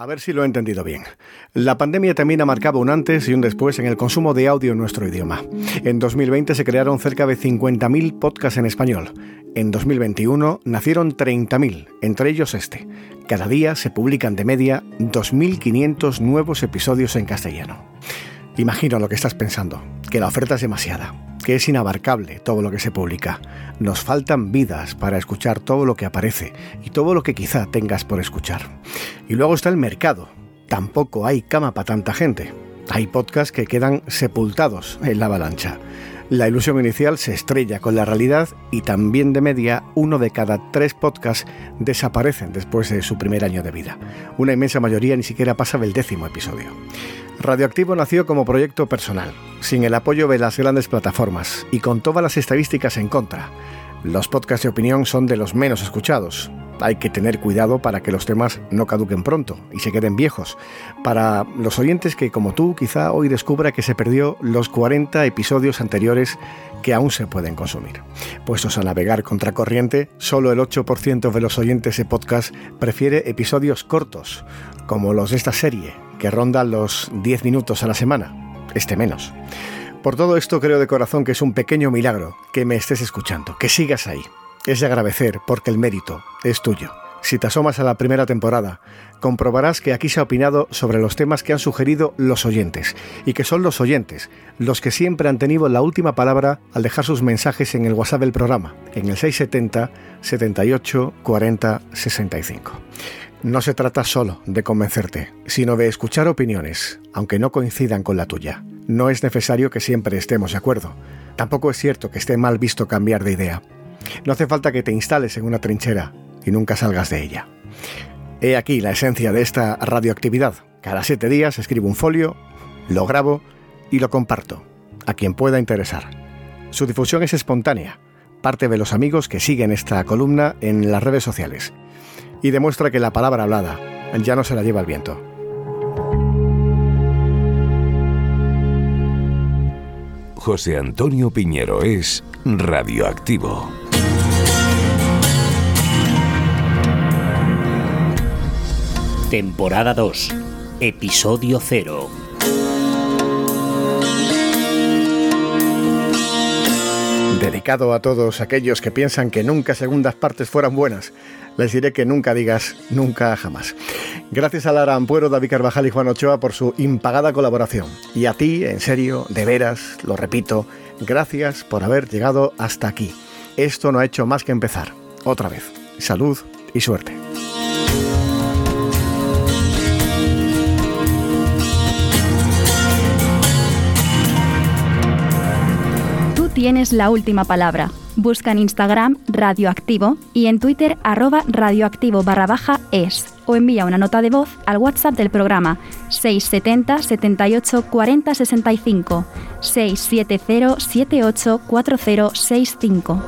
A ver si lo he entendido bien. La pandemia también ha marcado un antes y un después en el consumo de audio en nuestro idioma. En 2020 se crearon cerca de 50.000 podcasts en español. En 2021 nacieron 30.000, entre ellos este. Cada día se publican de media 2.500 nuevos episodios en castellano. Imagino lo que estás pensando, que la oferta es demasiada, que es inabarcable todo lo que se publica. Nos faltan vidas para escuchar todo lo que aparece y todo lo que quizá tengas por escuchar. Y luego está el mercado. Tampoco hay cama para tanta gente. Hay podcasts que quedan sepultados en la avalancha. La ilusión inicial se estrella con la realidad y también de media uno de cada tres podcasts desaparecen después de su primer año de vida. Una inmensa mayoría ni siquiera pasa del décimo episodio. Radioactivo nació como proyecto personal, sin el apoyo de las grandes plataformas y con todas las estadísticas en contra. Los podcasts de opinión son de los menos escuchados. Hay que tener cuidado para que los temas no caduquen pronto y se queden viejos. Para los oyentes que, como tú, quizá hoy descubra que se perdió los 40 episodios anteriores que aún se pueden consumir. Puestos a navegar contracorriente, solo el 8% de los oyentes de podcast prefiere episodios cortos, como los de esta serie, que ronda los 10 minutos a la semana, este menos. Por todo esto creo de corazón que es un pequeño milagro que me estés escuchando, que sigas ahí. Es de agradecer porque el mérito es tuyo. Si te asomas a la primera temporada, comprobarás que aquí se ha opinado sobre los temas que han sugerido los oyentes, y que son los oyentes los que siempre han tenido la última palabra al dejar sus mensajes en el WhatsApp del programa, en el 670 78 40 65. No se trata solo de convencerte, sino de escuchar opiniones, aunque no coincidan con la tuya. No es necesario que siempre estemos de acuerdo. Tampoco es cierto que esté mal visto cambiar de idea. No hace falta que te instales en una trinchera y nunca salgas de ella. He aquí la esencia de esta radioactividad. Cada siete días escribo un folio, lo grabo y lo comparto a quien pueda interesar. Su difusión es espontánea, parte de los amigos que siguen esta columna en las redes sociales y demuestra que la palabra hablada ya no se la lleva el viento. José Antonio Piñero es radioactivo. Temporada 2, episodio 0. Dedicado a todos aquellos que piensan que nunca segundas partes fueran buenas, les diré que nunca digas nunca jamás. Gracias a Lara Ampuero, David Carvajal y Juan Ochoa por su impagada colaboración. Y a ti, en serio, de veras, lo repito, gracias por haber llegado hasta aquí. Esto no ha hecho más que empezar. Otra vez, salud y suerte. Tienes la última palabra. Busca en Instagram radioactivo y en Twitter arroba radioactivo barra baja es o envía una nota de voz al WhatsApp del programa 670 78 40 65 670 78 40 65.